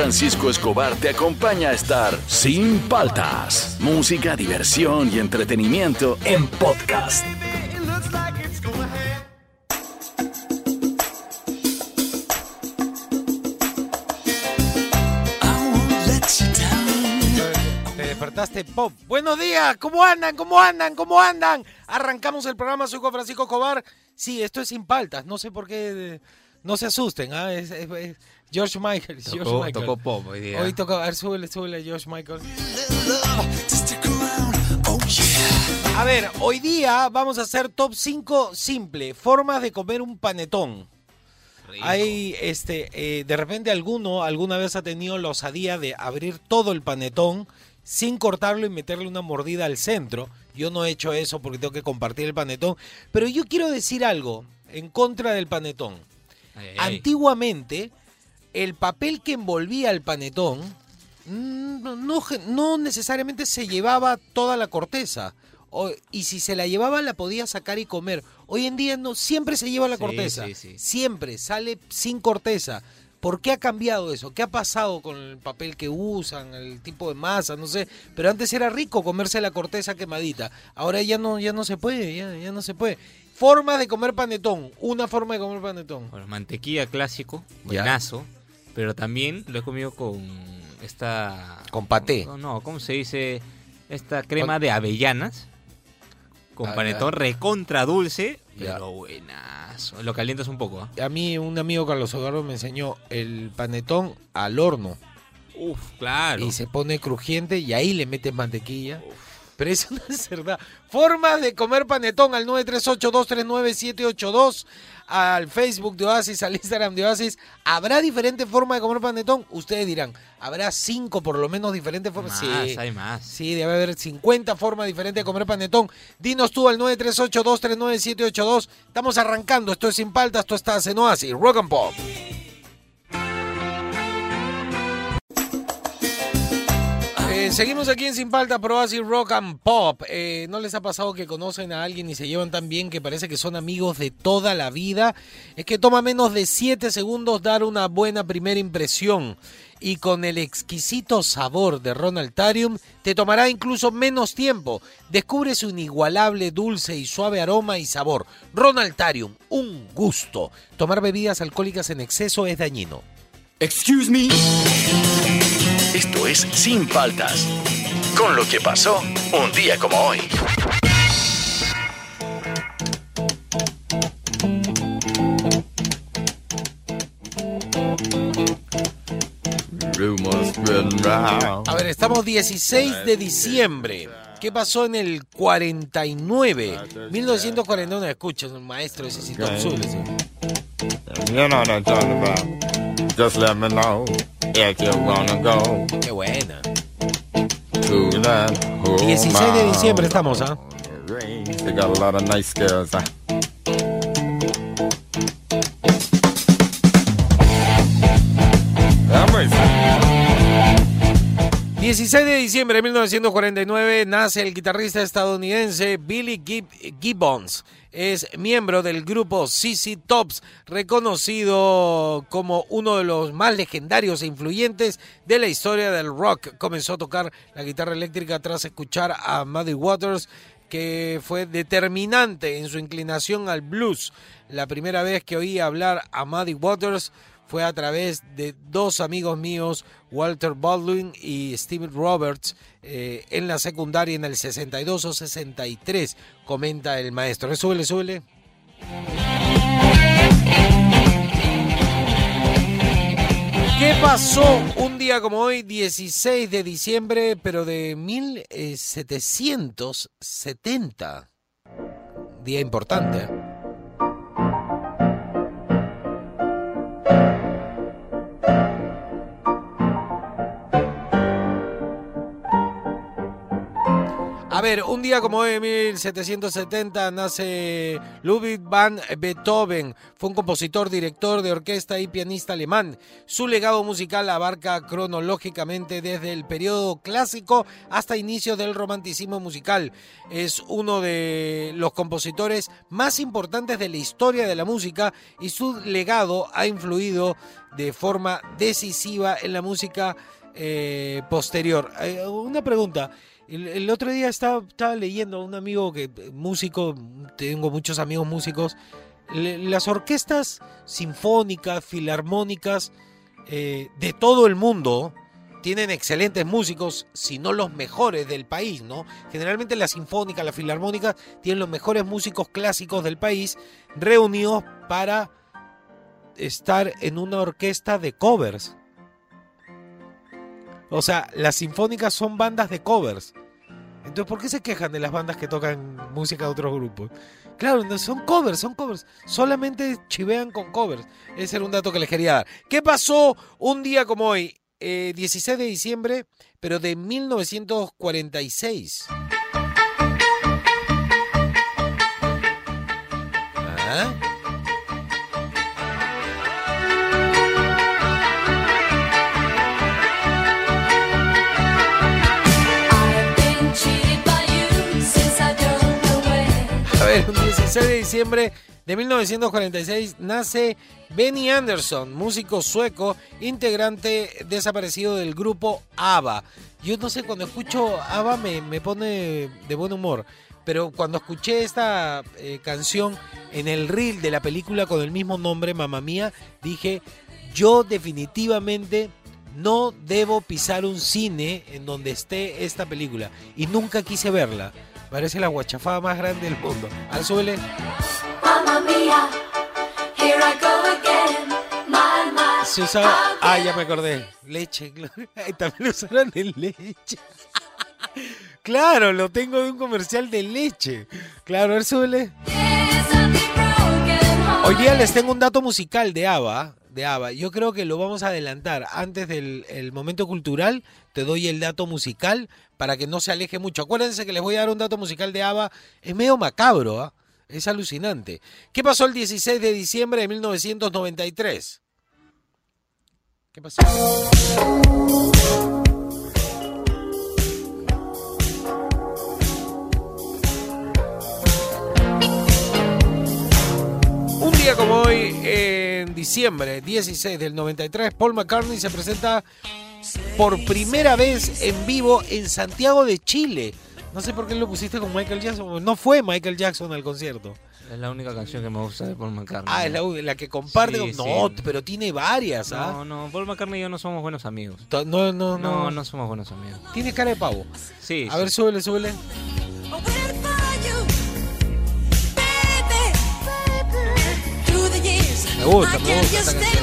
Francisco Escobar te acompaña a estar sin paltas. Música, diversión y entretenimiento en podcast. Te despertaste pop. Buenos días, ¿cómo andan? ¿Cómo andan? ¿Cómo andan? Arrancamos el programa, soy Juan Francisco Cobar. Sí, esto es sin paltas, no sé por qué, eh, no se asusten, ¿ah? George Michael. es George Tocó, Michael. tocó pop hoy día. Hoy toca, a ver, súbele, súbele, George Michael. A ver, hoy día vamos a hacer top 5 simple, formas de comer un panetón. Rico. Hay, este, eh, de repente alguno alguna vez ha tenido la osadía de abrir todo el panetón sin cortarlo y meterle una mordida al centro. Yo no he hecho eso porque tengo que compartir el panetón. Pero yo quiero decir algo en contra del panetón. Ay, ay, ay. Antiguamente, el papel que envolvía el panetón mm, no, no, no necesariamente se llevaba toda la corteza. O- y si se la llevaba, la podía sacar y comer. Hoy en día no, siempre se lleva la Sí, corteza. sí, sí. Siempre sale sin corteza. ¿Por qué ha cambiado eso? ¿Qué ha pasado con el papel que usan, el tipo de masa? No sé. Pero antes era rico comerse la corteza quemadita. Ahora ya no, ya no se puede, ya, ya no se puede. Forma de comer panetón. Una forma de comer panetón. Bueno, mantequilla clásico, Ya. Pero también lo he comido con esta... Con paté. No, no, ¿cómo se dice? Esta crema de avellanas. Con Ah, panetón recontra dulce, Ya. pero buenazo. Lo calientas un poco, ¿ah? A mí un amigo Carlos Eduardo me enseñó el panetón al horno Uf, claro. y se pone crujiente y ahí le metes mantequilla. Pero eso no es verdad. Forma de comer panetón al 938-239-782, al Facebook de Oasis, al Instagram de Oasis. ¿Habrá diferentes formas de comer panetón? Ustedes dirán, ¿habrá cinco por lo menos diferentes formas? Más, Sí. hay más. Sí, debe haber 50 formas diferentes de comer panetón. Dinos tú al 938-239-782. Estamos arrancando. Esto es Sin Paltas, esto está en Oasis. Rock and Pop. Seguimos aquí en Sin Paltas, por Oasis Rock and Pop. Eh, ¿No les ha pasado que conocen a alguien y se llevan tan bien que parece que son amigos de toda la vida? Es que toma menos de 7 segundos dar una buena primera impresión. Y con el exquisito sabor de Ronaltarium te tomará incluso menos tiempo. Descubre su inigualable dulce y suave aroma y sabor. Ronaltarium, un gusto. Tomar bebidas alcohólicas en exceso es dañino. Excuse me. Esto es Sin Paltas. Con lo que pasó un día como hoy. A ver, estamos 16 de diciembre. ¿Qué pasó en el 49? 1949, escucha, un maestro I'm talking about. Just let me know if you wanna go Qué buena. to that whole 16 de diciembre estamos, ¿ah? They got a lot of nice girls. huh? 16 de diciembre de 1949 nace el guitarrista estadounidense Billy Gib- Gibbons. Es miembro del grupo CC Tops, reconocido como uno de los más legendarios e influyentes de la historia del rock. Comenzó a tocar la guitarra eléctrica tras escuchar a Muddy Waters, que fue determinante en su inclinación al blues. La primera vez que oí hablar a Muddy Waters fue a través de dos amigos míos, Walter Baldwin y Steve Roberts, eh, en la secundaria en el 62 o 63, comenta el maestro. Eh, Súbele, súbele. ¿Qué pasó un día como hoy, 16 de diciembre, pero de 1770? Día importante. A ver, un día como hoy, en 1770, nace Ludwig van Beethoven. Fue un compositor, director de orquesta y pianista alemán. Su legado musical abarca cronológicamente desde el periodo clásico hasta inicios del romanticismo musical. Es uno de los compositores más importantes de la historia de la música y su legado ha influido de forma decisiva en la música eh, posterior. Eh, una pregunta. El, otro día estaba, leyendo a un amigo que músico, tengo muchos amigos músicos. las orquestas sinfónicas, filarmónicas eh, de todo el mundo tienen excelentes músicos, si no los mejores del país, ¿no? Generalmente las sinfónicas, las filarmónicas tienen los mejores músicos clásicos del país reunidos para estar en una orquesta de covers. O sea, las sinfónicas son bandas de covers. Entonces, ¿por qué se quejan de las bandas que tocan música de otros grupos? Claro, son covers, son covers. Solamente chivean con covers. Ese era un dato que les quería dar. ¿Qué pasó un día como hoy? Eh, 16 de diciembre, pero de 1946. ¿Ah? Ver, un 16 de diciembre de 1946 nace Benny Anderson, músico sueco, integrante desaparecido del grupo ABBA. Yo no sé, cuando escucho ABBA me, me pone de buen humor, pero cuando escuché esta eh, canción en el reel de la película con el mismo nombre, Mamma Mía, dije, yo definitivamente no debo pisar un cine en donde esté esta película. Y nunca quise verla. Parece la guachafada más grande del mundo. Al súbele. Mamma mia, here I go again. My, my. Se usaba. Ah, ya me acordé. Leche. Ay, También lo usaron en leche. Claro, lo tengo de un comercial de leche. Claro, al súbele. Hoy día les tengo un dato musical de ABBA. De ABBA. Yo creo que lo vamos a adelantar. Antes del el momento cultural, te doy el dato musical para que no se aleje mucho. Acuérdense que les voy a dar un dato musical de ABBA. Es medio macabro, ¿ah? Es alucinante. ¿Qué pasó el 16 de diciembre de 1993? ¿Qué pasó? Un día como hoy, en diciembre 16 del 93, Paul McCartney se presenta por primera vez en vivo en Santiago de Chile. No sé por qué lo pusiste con Michael Jackson. No fue Michael Jackson al concierto. Es la única canción que me gusta de Paul McCartney. Ah, es la, la que comparte. Sí, con- No, sí. pero tiene varias, ¿ah? No, no, Paul McCartney y yo no somos buenos amigos. No, no, no. No, no somos buenos amigos. Tiene cara de pavo. Sí, A sí. ver, súbele, súbele. Me gusta, me gusta esta canción.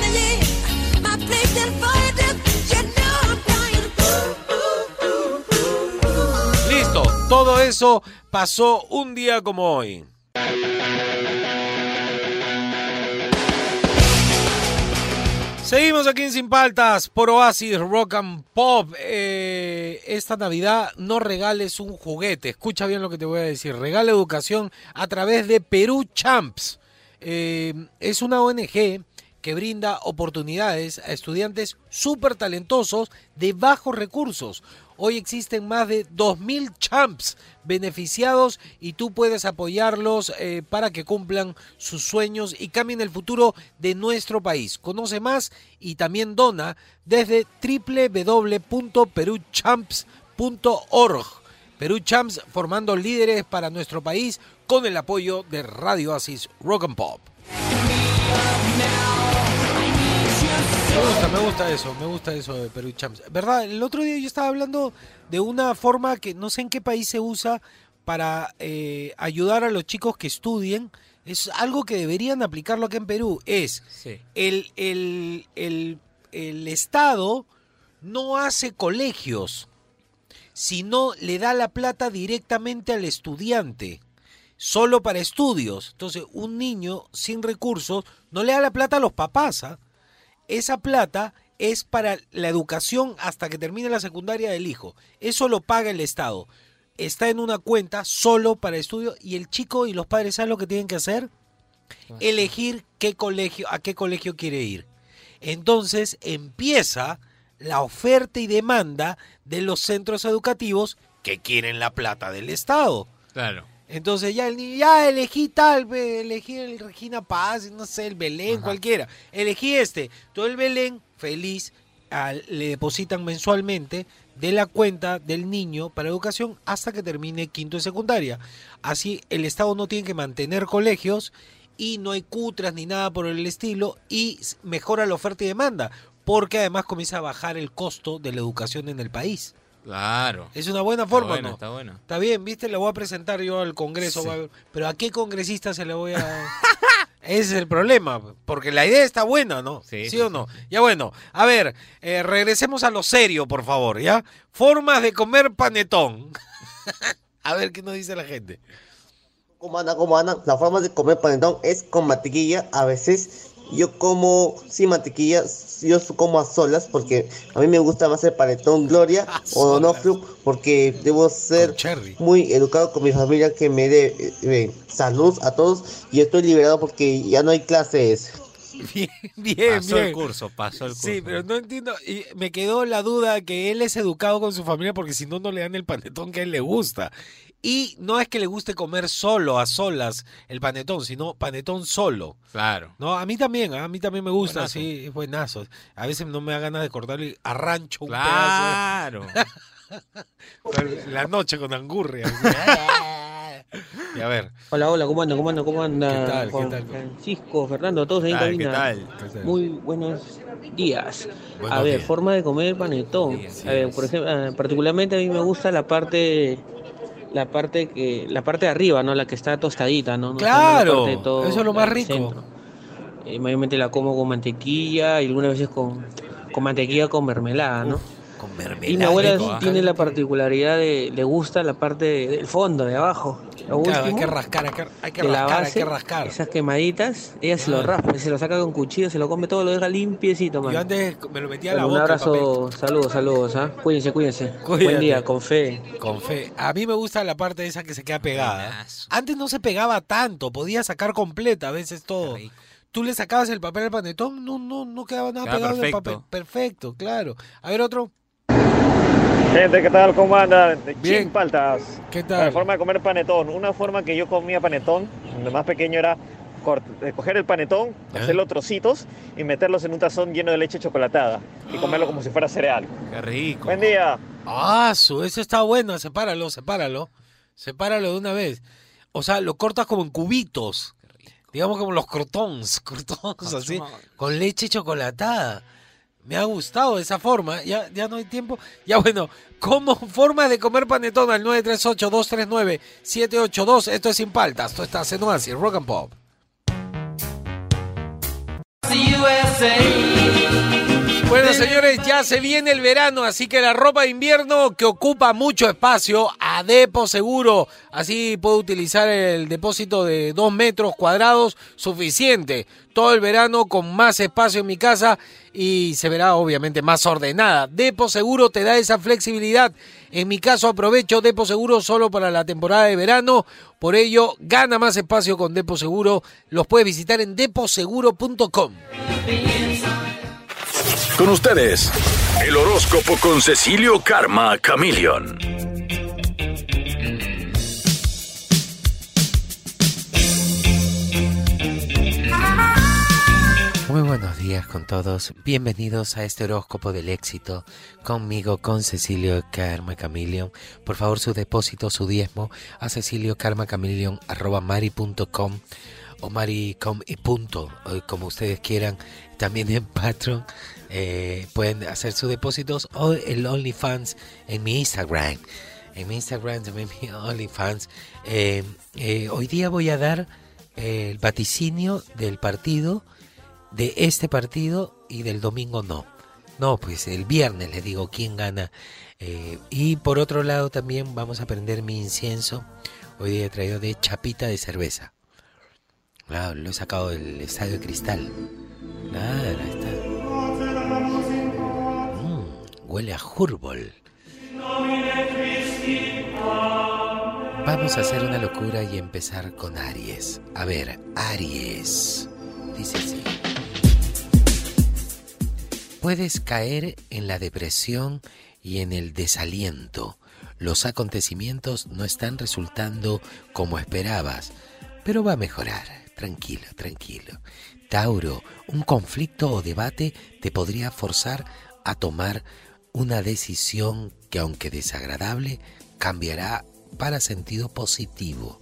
Listo, todo eso pasó un día como hoy. Seguimos aquí en Sin Paltas por Oasis Rock and Pop. Eh, esta Navidad no regales un juguete. Escucha bien lo que te voy a decir. Regala educación a través de Perú Champs. Eh, es una ONG que brinda oportunidades a estudiantes súper talentosos de bajos recursos. Hoy existen más de 2.000 champs beneficiados y tú puedes apoyarlos eh, para que cumplan sus sueños y cambien el futuro de nuestro país. Conoce más y también dona desde www.peruchamps.org. Perú Champs formando líderes para nuestro país con el apoyo de Radio Oasis Rock and Pop. Me gusta, me gusta eso, me gusta eso de Perú Champs. ¿Verdad? El otro día yo estaba hablando de una forma que no sé en qué país se usa para eh, ayudar a los chicos que estudien. Es algo que deberían aplicarlo aquí en Perú. Es Sí. el, el, el, el Estado no hace colegios, sino le da la plata directamente al estudiante, solo para estudios. Entonces, un niño sin recursos no le da la plata a los papás. ¿ah? Esa plata es para la educación hasta que termine la secundaria del hijo. Eso lo paga el Estado. está en una cuenta solo para estudio y el chico y los padres saben lo que tienen que hacer, elegir qué colegio, a qué colegio quiere ir. Entonces empieza la oferta y demanda de los centros educativos que quieren la plata del Estado. Claro. Entonces ya el niño, ya elegí tal, elegí el Regina Paz, no sé, el Belén, cualquiera. Elegí este. Todo el Belén, feliz, al- le depositan mensualmente de la cuenta del niño para educación hasta que termine quinto de secundaria. Así el Estado no tiene que mantener colegios y no hay cutras ni nada por el estilo y mejora la oferta y demanda, porque además comienza a bajar el costo de la educación en el país. Claro. Es una buena Está forma, bueno, ¿no? está bueno. Está bien, viste, le voy a presentar yo al Congreso, Sí. pero ¿a qué congresista se le voy a...? Ese es el problema, porque la idea está buena, ¿no? Sí, ¿Sí, sí, o sí, no? Ya bueno, a ver, eh, regresemos a lo serio, por favor, ¿ya? Formas de comer panetón. a ver qué nos dice la gente. ¿Cómo anda? ¿Cómo anda? La forma de comer panetón es con mantequilla. A veces yo como sin mantequilla, yo como a solas porque a mí me gusta más el panetón Gloria o no solas. porque debo ser muy educado con mi familia que me dé eh, salud a todos y estoy liberado porque ya no hay clases. Bien, bien, Pasó el curso, pasó el curso. Sí, pero no entiendo. Y me quedó la duda que él es educado con su familia porque si no, no le dan el panetón que a él le gusta. Y no es que le guste comer solo, a solas, el panetón, sino panetón solo. Claro. No, a mí también, ¿ah? a mí también me gusta, Buenazo. sí, es buenazo. A veces no me da ganas de cortarle arrancho un Claro. pedazo. La noche con angurria. y a ver, Hola, hola, ¿cómo anda? ¿Cómo anda? ¿Cómo anda? ¿Qué tal? ¿Qué Juan tal? Francisco, Fernando, todos ahí en ¿Qué tal? ¿Qué cabina. tal? ¿qué tal? Muy buenos días. Buenos a ver, días. forma de comer panetón. Sí, a ver, por ejemplo, ah, particularmente a mí me gusta la parte la parte que la parte de arriba, ¿no? La que está tostadita, ¿no? Claro, eso es lo más rico. Eh, mayormente la como con mantequilla y algunas veces con, con mantequilla con mermelada, ¿no? con mermelada. Y mi abuela rico, tiene la particularidad de, le gusta la parte del fondo, de abajo. Lo Claro, hay que rascar, hay que, hay que de la rascar, hay que rascar. esas quemaditas, ella se lo Claro. raspa, se lo saca con cuchillo, se lo come todo, lo deja limpiecito, man. Yo antes me lo metía a la un boca. papel. abrazo, saludos, saludos, ¿ah? Cuídense, cuídense. Cuídate. Buen día, con fe. Con fe. A mí me gusta la parte esa que se queda pegada. Buenazo. Antes no se pegaba tanto, podía sacar completa a veces todo. Tú le sacabas el papel al panetón, no, no, no quedaba nada Quedaba pegado en el perfecto. papel. Perfecto, claro. A ver otro. Gente, ¿qué tal? ¿Cómo andan? De Bien. Chimpaltas. ¿Qué La tal? forma de comer panetón. Una forma que yo comía panetón, de más pequeño era eh, coger el panetón, Ajá. hacerlo trocitos y meterlos en un tazón lleno de leche chocolatada y comerlo como si fuera cereal. Qué rico. Buen día. Ah, su, ese está bueno, sepáralo, sepáralo. Sepáralo de una vez. O sea, lo cortas como en cubitos. Digamos como los crotons, crotons así, con leche chocolatada. Me ha gustado esa forma. Ya, ya no hay tiempo. Ya bueno, como forma de comer panetón al 938-239-782. Esto es sin paltas. Esto está haciendo así, rock and pop. Bueno, señores, ya se viene el verano, así que la ropa de invierno que ocupa mucho espacio, a Depo Seguro. Así puedo utilizar el depósito de dos metros cuadrados, suficiente. Todo el verano con más espacio en mi casa y se verá obviamente más ordenada. Depo Seguro te da esa flexibilidad. En mi caso aprovecho Depo Seguro solo para la temporada de verano. Por ello, gana más espacio con Depo Seguro. Los puedes visitar en deposeguro.com. Con ustedes, el horóscopo con Cecilio Karma Chameleon. Muy buenos días con todos. Bienvenidos a este horóscopo del éxito. Conmigo, con Cecilio Karma Chameleon. Por favor, su depósito, su diezmo a ceciliokarmachameleon.com o maricom y punto, o como ustedes quieran. También en Patreon eh, pueden hacer sus depósitos o el OnlyFans en mi Instagram. En mi Instagram también mi OnlyFans. Eh, eh, hoy día voy a dar el vaticinio del partido de este partido y del domingo no. No, pues el viernes les digo quién gana. Y por otro lado también vamos a prender mi incienso. Hoy día he traído de chapita de cerveza. Claro, lo he sacado del estadio de cristal. Claro, está. Huele a Hurbol. Vamos a hacer una locura y empezar con Aries. A ver, Aries. Dice así. Puedes caer en la depresión y en el desaliento. Los acontecimientos no están resultando como esperabas, pero va a mejorar. Tranquilo, tranquilo. Tauro, un conflicto o debate te podría forzar a tomar una decisión que aunque desagradable, cambiará para sentido positivo.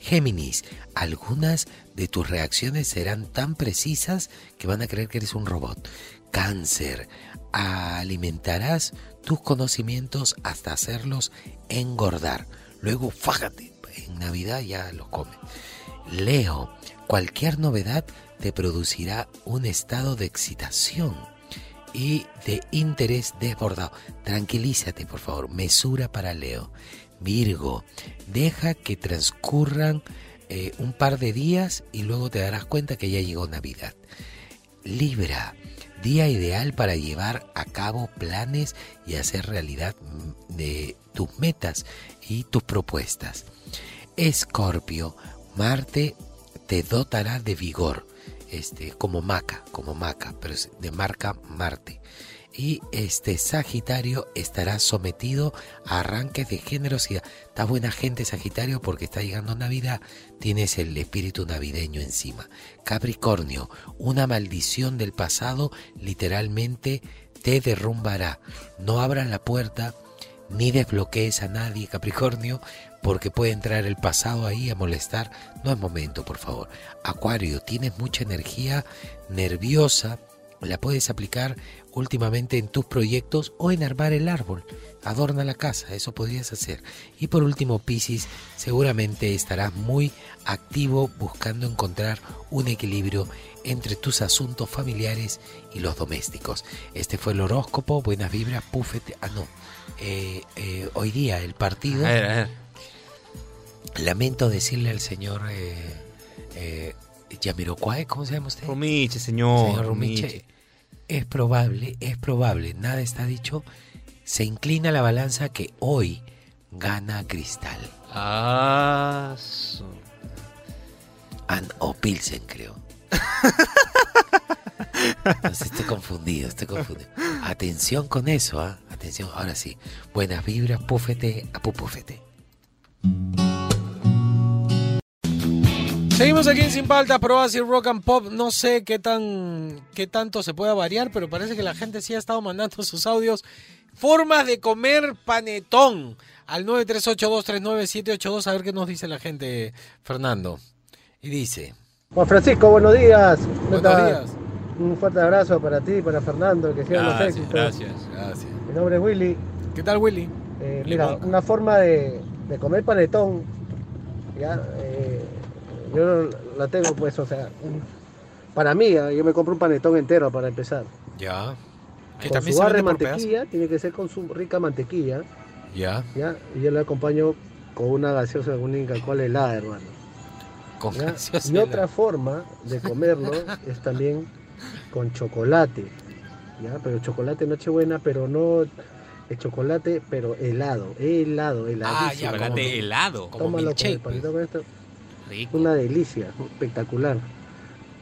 Géminis, algunas de tus reacciones serán tan precisas que van a creer que eres un robot. Cáncer, alimentarás tus conocimientos hasta hacerlos engordar. Luego, fájate, en Navidad ya los comes. Leo, cualquier novedad te producirá un estado de excitación y de interés desbordado. Tranquilízate, por favor. Mesura para Leo. Virgo, deja que transcurran eh, un par de días y luego te darás cuenta que ya llegó Navidad. Libra, día ideal para llevar a cabo planes y hacer realidad mm, de tus metas y tus propuestas. Escorpio, Marte te dotará de vigor, este, como maca, como maca, pero es de marca Marte. Y este Sagitario estará sometido a arranques de generosidad. Está buena gente Sagitario porque está llegando Navidad, tienes el espíritu navideño encima. Capricornio, una maldición del pasado literalmente te derrumbará. No abras la puerta ni desbloquees a nadie, Capricornio, porque puede entrar el pasado ahí a molestar. No es momento, por favor. Acuario, tienes mucha energía nerviosa, la puedes aplicar últimamente en tus proyectos o en armar el árbol. Adorna la casa, eso podrías hacer. Y por último, Piscis, seguramente estarás muy activo buscando encontrar un equilibrio entre tus asuntos familiares y los domésticos. Este fue el horóscopo, buenas vibras, púfete. Ah, no. Eh, eh, hoy día el partido. A ver, a ver. Lamento decirle al señor eh, eh, Yamiroquai, ¿cómo se llama usted? Rumiche, señor. Señor Rumiche. Es probable, es probable, nada está dicho. Se inclina la balanza que hoy gana Cristal. Ah, su- An- o Pilsen, creo. Entonces estoy confundido, estoy confundido. Atención con eso, ¿ah? Atención, ahora sí. Buenas vibras, púfete, a pupúfete. Seguimos aquí en Sin Paltas, Probas y Rock and Pop. No sé qué tan qué tanto se pueda variar, pero parece que la gente sí ha estado mandando sus audios. Formas de comer panetón al 938239782. A ver qué nos dice la gente, Fernando. Y dice: Juan Francisco, buenos días. ¿Qué Buenos días. Un fuerte abrazo para ti, para Fernando, que sigan los éxitos. gracias. Gracias. Mi nombre es Willy. ¿Qué tal, Willy? Eh, mira, una forma de, de comer panetón, ya, eh, yo la tengo pues, o sea, para mí, ah, yo me compro un panetón entero para empezar. Ya. Con su barra mantequilla, tiene que ser con su rica mantequilla, Ya. ya, y yo la acompaño con una gaseosa, con una Coca-Cola helada, hermano. Con ¿ya? gaseosa Y helada. otra forma de comerlo es también con chocolate, ¿ya? Pero chocolate Nochebuena, pero no el chocolate, pero helado, helado. Ah, ya, Chocolate como- helado. como Tómalo con el pues. panito con esto, Rico. una delicia, espectacular.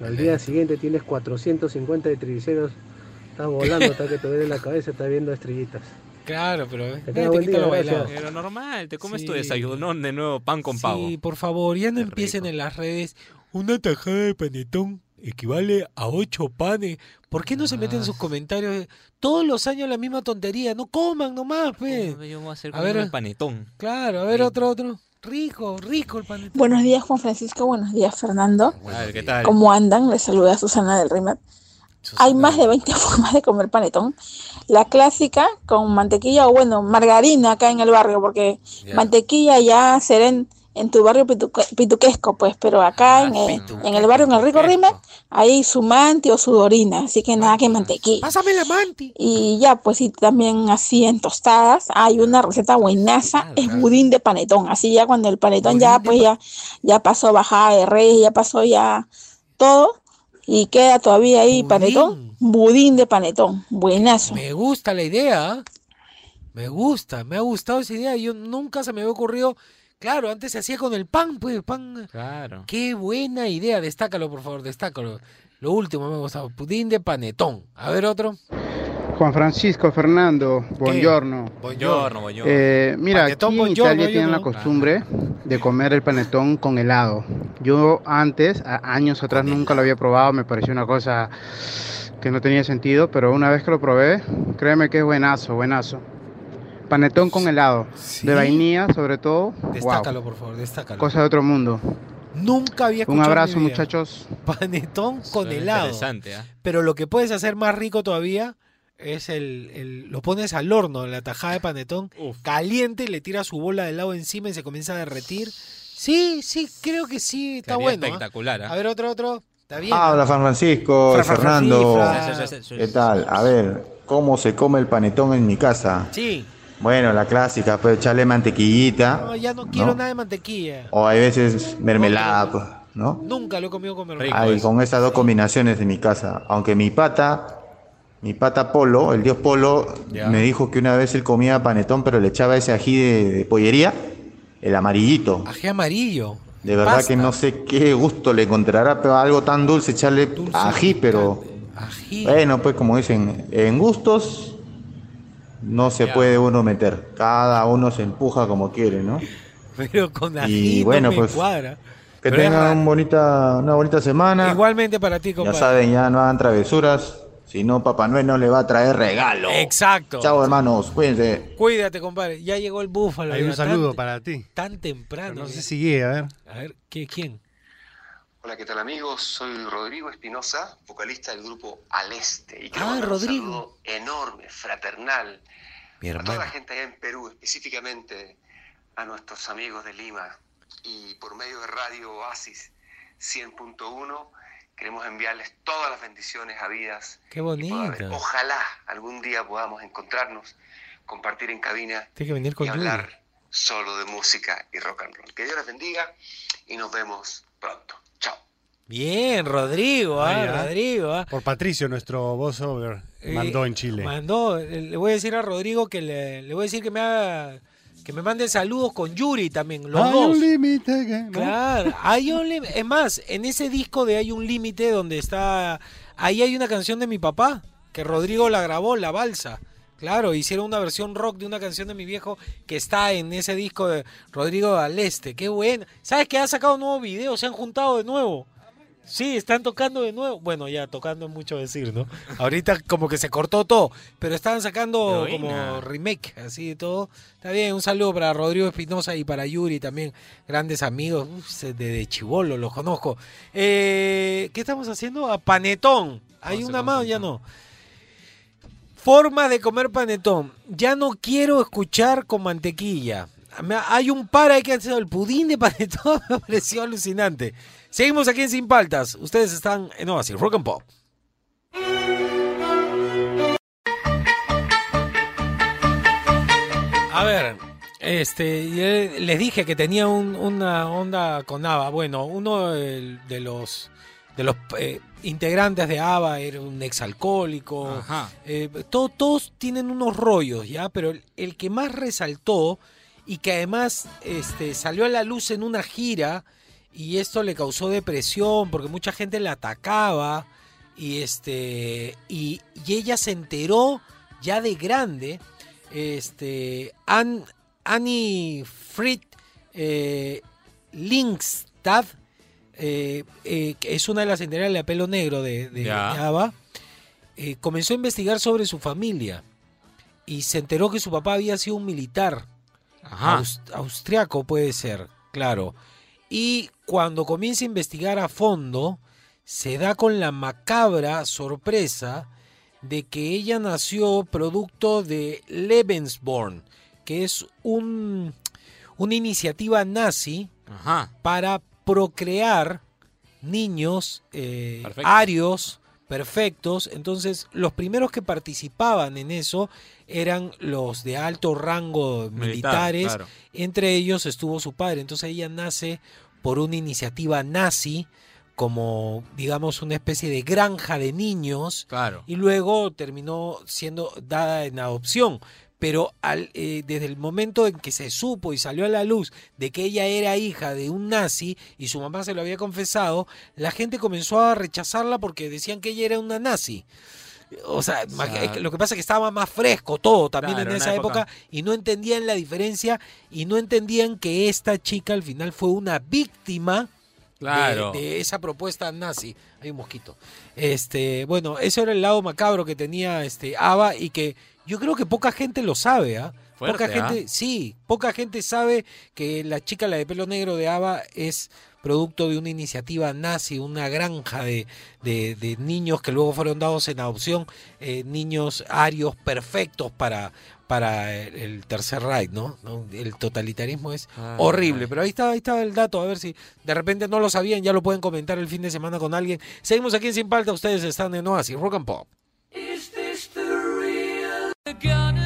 Al día siguiente tienes 450 de triglicéridos, estás volando hasta que te duele la cabeza, estás viendo estrellitas. Claro, pero eh, te día, lo bailado. Pero normal, te comes tu desayunón de nuevo, pan con pavo. Sí, por favor, ya no Qué empiecen rico. en las redes. Una tajada de panetón equivale a ocho panes. ¿Por qué no se meten en sus Ah. comentarios? de, Todos los años la misma tontería. No coman nomás, pe. ¿Cómo Yo voy a hacer A como ver. un panetón. Claro, a ver otro, otro. Rico, rico el panetón. Buenos días, Juan Francisco. Buenos días, Fernando. Ver, ¿qué tal? ¿Cómo andan? Les saluda Susana del Rimet. Hay más de 20 formas de comer panetón. La clásica con mantequilla o, bueno, margarina acá en el barrio, porque mantequilla ya será en, tu barrio pituque- pituquesco, pues, pero acá en, el- en el barrio, en el Rico Rimet, hay su manti o su dorina, así que nada que mantequilla. Pásame la manti. Y ya, pues sí, también así en tostadas. Hay una receta buenaza, es claro. budín de panetón. Así ya cuando el panetón ya, Budín pues ya, ya pasó bajada de reyes, ya pasó ya todo. Y queda todavía ahí Budín. panetón, budín de panetón, buenazo. Me gusta la idea. ¿ah? Me gusta, me ha gustado esa idea. Yo nunca se me había ocurrido Claro, antes se hacía con el pan, pues, pan. Claro. Qué buena idea, destácalo, por favor, destácalo. Lo último me ha gustado, pudín de panetón. A ver otro. Juan Francisco Fernando, buongiorno. Buongiorno, buongiorno. Eh, mira, Panetón, aquí en buongiorno, Italia tienen la costumbre de comer el panetón con helado. Yo antes, a- años atrás, nunca lo había probado, me pareció una cosa que no tenía sentido, pero una vez que lo probé, créeme que es buenazo, buenazo. Panetón con helado, ¿Sí? de vainilla sobre todo. Destácalo, wow, por favor, destácalo. cosa de otro mundo. Nunca había Un escuchado. en abrazo, muchachos. Panetón con Suena helado. Interesante, ¿ah? Pero lo que puedes hacer más rico todavía es el, el- lo pones al horno, la tajada de panetón, caliente, y le tiras su bola de helado encima y se comienza a derretir. Sí, sí, creo que sí, está bueno. ¿ah? espectacular, ¿ah? A ver, otro, otro. Está bien. Habla San Francisco, Fra, fra, fra, Fernando. fra. ¿Qué tal? A ver, ¿cómo se come el panetón en mi casa? Sí. Bueno, la clásica, pues echarle mantequillita. No, ya no quiero ¿no? nada de mantequilla. O hay veces mermelada, pues, ¿no? Nunca lo he comido con mermelada. Eso. con esas dos combinaciones en mi casa. Aunque mi pata, mi pata Polo, el dios Polo, Ya. me dijo que una vez él comía panetón, pero le echaba ese ají de, de pollería, el amarillito. Ají amarillo. De verdad Pasta. que no sé qué gusto le encontrará, pero algo tan dulce, echarle Dulce, ají, pero Ají. bueno, pues como dicen, en gustos no se Ya. puede uno meter. Cada uno se empuja como quiere, ¿no? Pero con ají Y bueno, me pues, cuadra. Que Pero tengan un bonita, una bonita semana. Igualmente para ti, ya compadre. saben, ya no hagan travesuras, si no Papá Noel no le va a traer regalo. Exacto. Chao hermanos, cuídense. Cuídate, compadre. Ya llegó el búfalo. Hay ya un saludo tan- para ti. Tan temprano. No sé ya. si llegue, a ver. A ver, ¿qué, ¿quién? Hola, ¿qué tal amigos? Soy Rodrigo Espinosa, vocalista del grupo Al Este. Y quiero Ah, Rodrigo. un saludo enorme, fraternal, Mi a toda la gente allá en Perú, específicamente a nuestros amigos de Lima. Y por medio de Radio Oasis 100.1 queremos enviarles todas las bendiciones habidas. Qué bonito. Ojalá algún día podamos encontrarnos, compartir en cabina Tiene que venir con y Yuri. hablar solo de música y rock and roll. Que Dios les bendiga y nos vemos pronto. Chao. Bien, Rodrigo, ah, ah. Rodrigo. ah. Por Patricio, nuestro voiceover, Eh, mandó en Chile. Mandó, eh, le voy a decir a Rodrigo que le, le voy a decir que me haga, que me mande saludos con Yuri también, los Hay dos. un límite que- ¿no? Claro, hay un límite. Es más, en ese disco de Hay un límite donde está, ahí hay una canción de mi papá que Rodrigo la grabó, La Balsa. Claro, hicieron una versión rock de una canción de mi viejo que está en ese disco de Rodrigo al Este. Qué bueno. ¿Sabes que ha sacado un nuevo video? Se han juntado de nuevo. Sí, están tocando de nuevo. Bueno, ya tocando es mucho decir, ¿no? Ahorita como que se cortó todo, pero estaban sacando como remake, así de todo. Está bien, un saludo para Rodrigo Espinosa y para Yuri también, grandes amigos, desde Chivolo los conozco. Eh, ¿Qué estamos haciendo? A panetón. ¿Hay una más? Ya no. Forma de comer panetón. Ya no quiero escuchar con mantequilla. Hay un par ahí que han sido el pudín de panetón, me pareció alucinante. Seguimos aquí en Sin Paltas. Ustedes están en Oasis, Rock and Pop. A ver, este, yo les dije que tenía un- una onda con ABBA. Bueno, uno de, de los de los eh, integrantes de ABBA era un exalcohólico. Eh, to- todos tienen unos rollos, ¿ya? Pero el, el que más resaltó y que además este, salió a la luz en una gira y esto le causó depresión porque mucha gente la atacaba y, este, y, y ella se enteró ya de grande. Este, Ann- Annie Fried eh, Linkstad, eh, eh, que es una de las integrantes de Pelo Negro de, de, eh, comenzó a investigar sobre su familia y se enteró que su papá había sido un militar Austriaco, puede ser, claro. Y cuando comienza a investigar a fondo, se da con la macabra sorpresa de que ella nació producto de Lebensborn, que es un, una iniciativa nazi Ajá. para procrear niños eh, arios perfectos. Entonces, los primeros que participaban en eso eran los de alto rango Militar, militares. claro. Entre ellos estuvo su padre. Entonces, ella nace por una iniciativa nazi como digamos una especie de granja de niños Claro. y luego terminó siendo dada en adopción. Pero al, eh, desde el momento en que se supo y salió a la luz de que ella era hija de un nazi y su mamá se lo había confesado, la gente comenzó a rechazarla porque decían que ella era una nazi. O sea, lo que pasa es que estaba más fresco todo también Claro, en esa época. época. y no entendían la diferencia y no entendían que esta chica al final fue una víctima Claro. de, esa propuesta nazi. Hay un mosquito. Este, bueno, ese era el lado macabro que tenía este Ava y que yo creo que poca gente lo sabe, ¿ah? Fuerte, poca gente, ¿ah? sí, poca gente sabe que la chica, la de pelo negro de Ava, es producto de una iniciativa nazi, una granja de, de- de niños que luego fueron dados en adopción, eh, niños arios perfectos para, para el, el tercer Reich, ¿no? ¿no? El totalitarismo es Ah, horrible, pero ahí está, ahí está el dato, a ver si de repente no lo sabían, ya lo pueden comentar el fin de semana con alguien. Seguimos aquí en Sin Palta, ustedes están en Oasis, Rock and Pop. The gun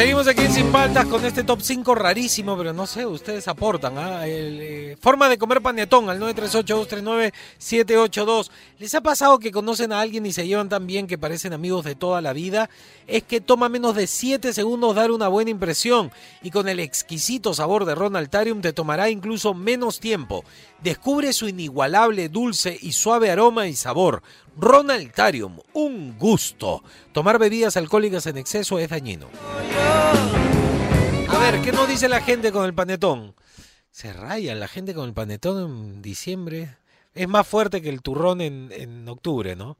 Seguimos aquí en Sin Paltas con este top 5 rarísimo, pero no sé, ustedes aportan. ¿ah? Eh, forma de comer panetón al 938-239-782. ¿Les ha pasado que conocen a alguien y se llevan tan bien que parecen amigos de toda la vida? Es que toma menos de 7 segundos dar una buena impresión y con el exquisito sabor de Ronaltarium te tomará incluso menos tiempo. Descubre su inigualable dulce y suave aroma y sabor. Ronaltarium, un gusto. Tomar bebidas alcohólicas en exceso es dañino. A ver, ¿qué nos dice la gente con el panetón? Se raya la gente con el panetón en diciembre. Es más fuerte que el turrón en, en octubre, ¿no?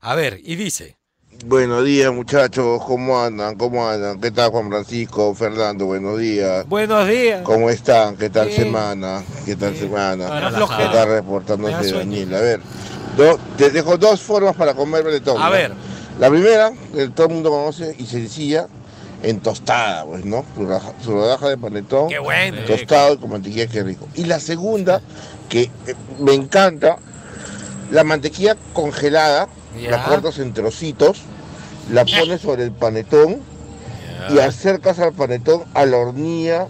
A ver, y dice. Buenos días muchachos, ¿cómo andan? ¿Cómo andan? ¿Qué tal Juan Francisco? Fernando, buenos días. Buenos días. ¿Cómo están? ¿Qué tal Bien. semana? ¿Qué tal semana? ¿Qué tal reportándose. Daniel? A ver, do- te dejo dos formas para comer bretón. A ver. La primera, que todo el mundo conoce y sencilla, en tostada, pues, ¿no? Su, rodaja de panetón. Qué bueno. Tostado y con mantequilla, qué rico. Y la segunda, que eh, me encanta, la mantequilla congelada, Ya. la cortas en trocitos, la pones sobre el panetón y acercas al panetón a la hornilla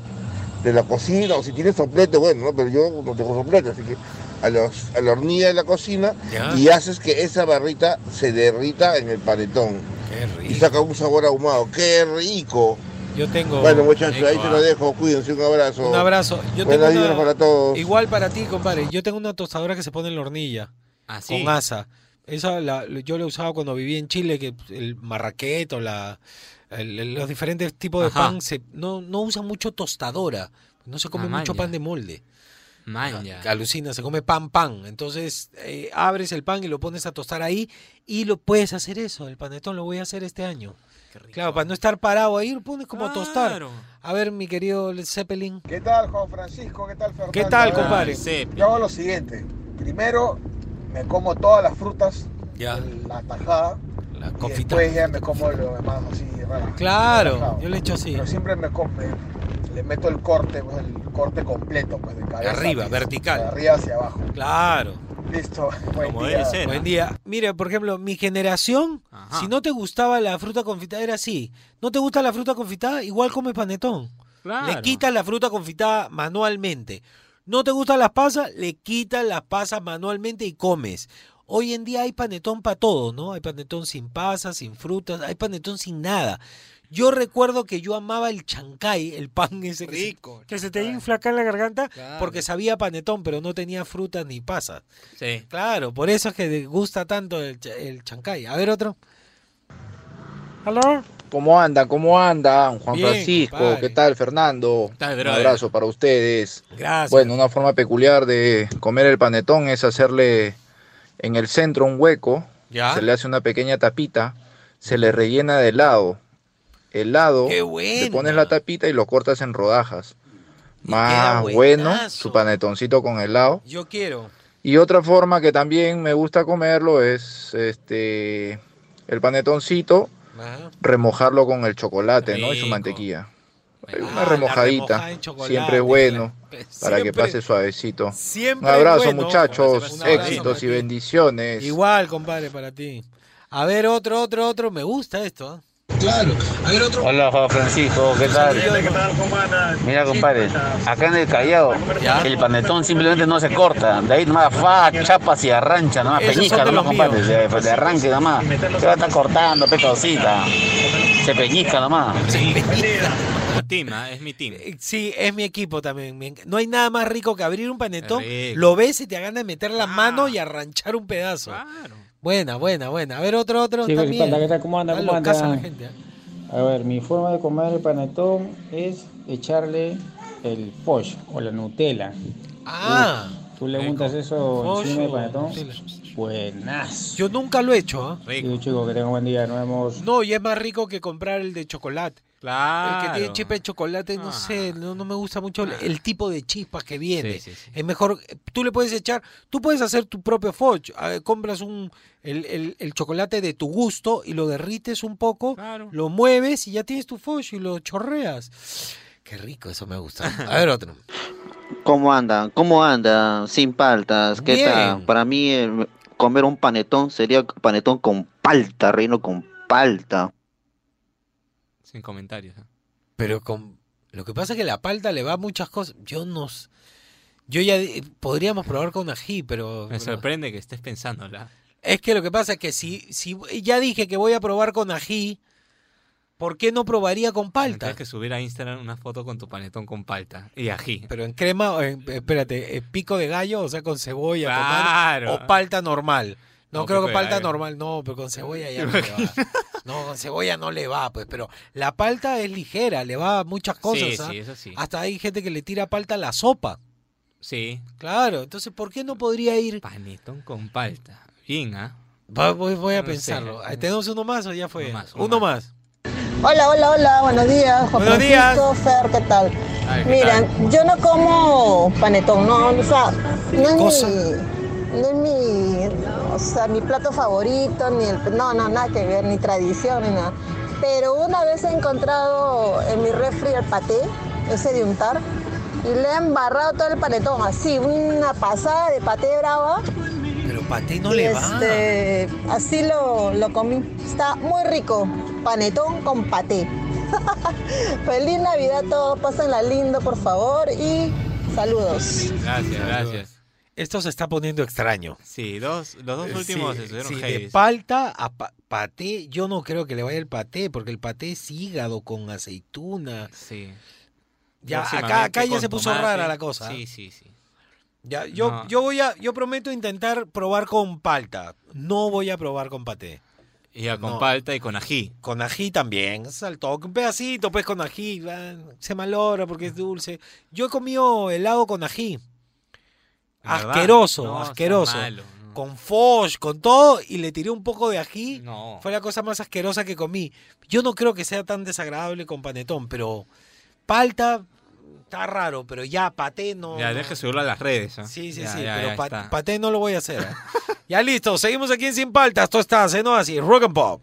de la cocina, o si tienes soplete, bueno, ¿no? pero yo no tengo soplete, así que a, los- a la hornilla de la cocina Ya. y haces que esa barrita se derrita en el panetón. Y saca un sabor ahumado. ¡Qué rico! Yo tengo. Bueno, muchachos, ahí Rico, ah. lo dejo. Cuídense, un abrazo. Un abrazo. Yo tengo Buenas una- vibras para todos. Igual para ti, compadre. Yo tengo una tostadora que se pone en la hornilla. ¿Ah, sí? Con asa. Esa la, yo la usaba cuando vivía en Chile, que el marraqueto, la, el- el- los diferentes tipos de Ajá. pan, se, no, no usan mucho tostadora. No se come Ah, mucho man, pan de molde. Que Alucina, se come pan, pan. Entonces eh, abres el pan y lo pones a tostar ahí y lo puedes hacer eso. El panetón lo voy a hacer este año. Claro, para no estar parado ahí, lo pones como a tostar. A ver, mi querido Zeppelin. ¿Qué tal, Juan Francisco? ¿Qué tal, Fernando? ¿Qué tal, A ver, compadre? Yo hago lo siguiente. Primero me como todas las frutas, Ya. la tajada, La y después ya me como lo demás así. Claro, relajado. yo le echo así. Pero siempre me como, me- le meto el corte, pues, el corte completo, pues de cabeza. arriba, vertical. De arriba hacia abajo. Claro. Listo. Buen Como día. debe ser. Buen día. Mire, por ejemplo, mi generación, Ajá. si no te gustaba la fruta confitada, era así. No te gusta la fruta confitada, igual come panetón. Claro. Le quitas la fruta confitada manualmente. No te gustan las pasas, le quitas las pasas manualmente y comes. Hoy en día hay panetón para todo, ¿no? Hay panetón sin pasas, sin frutas, hay panetón sin nada. Yo recuerdo que yo amaba el chancay, el pan ese que, se, que se te infla acá en la garganta, Claro. porque sabía panetón, pero no tenía frutas ni pasas. Sí. Claro, por eso es que te gusta tanto el, el chancay. A ver otro. ¿Aló? ¿Cómo andan? ¿Cómo andan? Juan Bien, Francisco, compadre. ¿qué tal Fernando? tal, Un abrazo para ustedes. Gracias. Bueno, una forma peculiar de comer el panetón es hacerle en el centro un hueco, ¿Ya? se le hace una pequeña tapita, se le rellena de helado. Helado, ¡Qué le pones la tapita y lo cortas en rodajas. Más bueno, su panetoncito con helado. Yo quiero. Y otra forma que también me gusta comerlo es este el panetoncito, Ajá. remojarlo con el chocolate, ¿no? Y su mantequilla. Una remojadita, siempre bueno para que pase suavecito. Siempre Un abrazo bueno. muchachos, Un abrazo éxitos y bendiciones. Igual, compadre, para ti. A ver, otro, otro, otro. Me gusta esto. ¿eh? Claro. A ver, otro. Hola Juan Francisco, ¿qué tal? Mira compadre, acá en el Callao, el panetón simplemente no se corta, de ahí nomás fa, chapas y arrancha, nomás peñica de nomás compadre, de, de arranque nomás, se va a estar cortando, pecosita, se peñica nomás. Mi team, ¿ah? es mi team. Eh, Sí, es mi equipo también. No hay nada más rico que abrir un panetón, lo ves y te ganas de meter la mano y arranchar un pedazo. Buena, buena, buena. A ver, otro, otro. Chicos, también. ¿Cómo? Está ¿Cómo la gente, ¿eh? A ver, mi forma de comer el panetón es echarle el pollo o la Nutella. Ah. Uf, Tú le rico. untas eso Pollo encima del panetón. Nutella. Buenazo. Yo nunca lo he hecho. ¿eh? Sí, chicos, que tengan buen día. Nos vemos. No, y es más rico que comprar el de chocolate. Claro. El que tiene chispa de chocolate, no sé, no, no me gusta mucho el, el tipo de chispas que viene. Sí, sí, sí. Es mejor, tú le puedes echar, tú puedes hacer tu propio fudge. Ah, compras un, el, el- el chocolate de tu gusto y lo derrites un poco, lo mueves y ya tienes tu fudge y lo chorreas. Qué rico, eso me gusta. A ver otro. ¿Cómo andan? ¿Cómo andan? Sin paltas. ¿Qué Bien. tal? Para mí comer un panetón sería panetón con palta, reino con palta. Sin comentarios. ¿eh? Pero con lo que pasa es que la palta le va a muchas cosas. Yo no yo ya podríamos probar con ají, pero Me pero- sorprende que estés pensándola. Es que lo que pasa es que si, si ya dije que voy a probar con ají, ¿por qué no probaría con palta? Tienes que subir a Instagram una foto con tu panetón con palta y ají. Pero en crema, o en- espérate, ¿eh, pico de gallo, o sea, con cebolla, Claro. o palta normal. No, No, creo que palta normal, no, pero con cebolla ya no va. No, con cebolla no le va, pues, pero la palta es ligera, le va a muchas cosas. Sí, ¿ah? sí, eso sí. Hasta hay gente que le tira palta a la sopa. Sí. Claro, entonces, ¿por qué no podría ir? Panetón con palta. Bien, ¿ah? Va- voy, voy a No sé. pensarlo. ¿Tenemos uno más o ya fue? Uno más, Uno, uno más. Hola, hola, hola, buenos días, Juan Buenos días. Fer, ¿qué tal? Ay, ¿qué Mira, tal? yo no como panetón, no, o sea, no es cosa? mi, no es mi, o sea, mi plato favorito, ni el, no, no, nada que ver, ni tradición, ni nada. Pero una vez he encontrado en mi refri el paté, ese de untar, y le he embarrado todo el panetón, así, una pasada de paté brava. Pero paté no y le va. este, Así lo, lo comí. Está muy rico. Panetón con paté. Feliz Navidad a todos. Pásenla lindo, por favor. Y saludos. Gracias, gracias. Esto se está poniendo extraño. Sí, dos, los dos últimos Sí, estuvieron sí, de palta a pa- paté, yo no creo que le vaya el paté, porque el paté es hígado con aceituna. Sí. Ya, acá, acá ya se puso tomate. rara la cosa. Sí, sí, sí. Ya, yo, No. yo voy a, yo prometo intentar probar con palta. No voy a probar con paté. Y ya con No. palta y con ají. Con ají también, saltó un pedacito pues con ají, se malogra porque es dulce. Yo he comido helado con ají. Asqueroso, No, asqueroso. malo, Con foch, con todo y le tiré un poco de ají. No. Fue la cosa más asquerosa que comí. Yo no creo que sea tan desagradable con panetón, pero palta está raro, pero ya paté no. Ya, no. deja subirlo a las redes. ¿ah? Sí, sí, Ya, sí, ya, pero ya pa- está. paté no lo voy a hacer. ¿eh? ya listo, seguimos aquí en Sin Paltas. Esto está, ¿no? Así, Rock and Pop.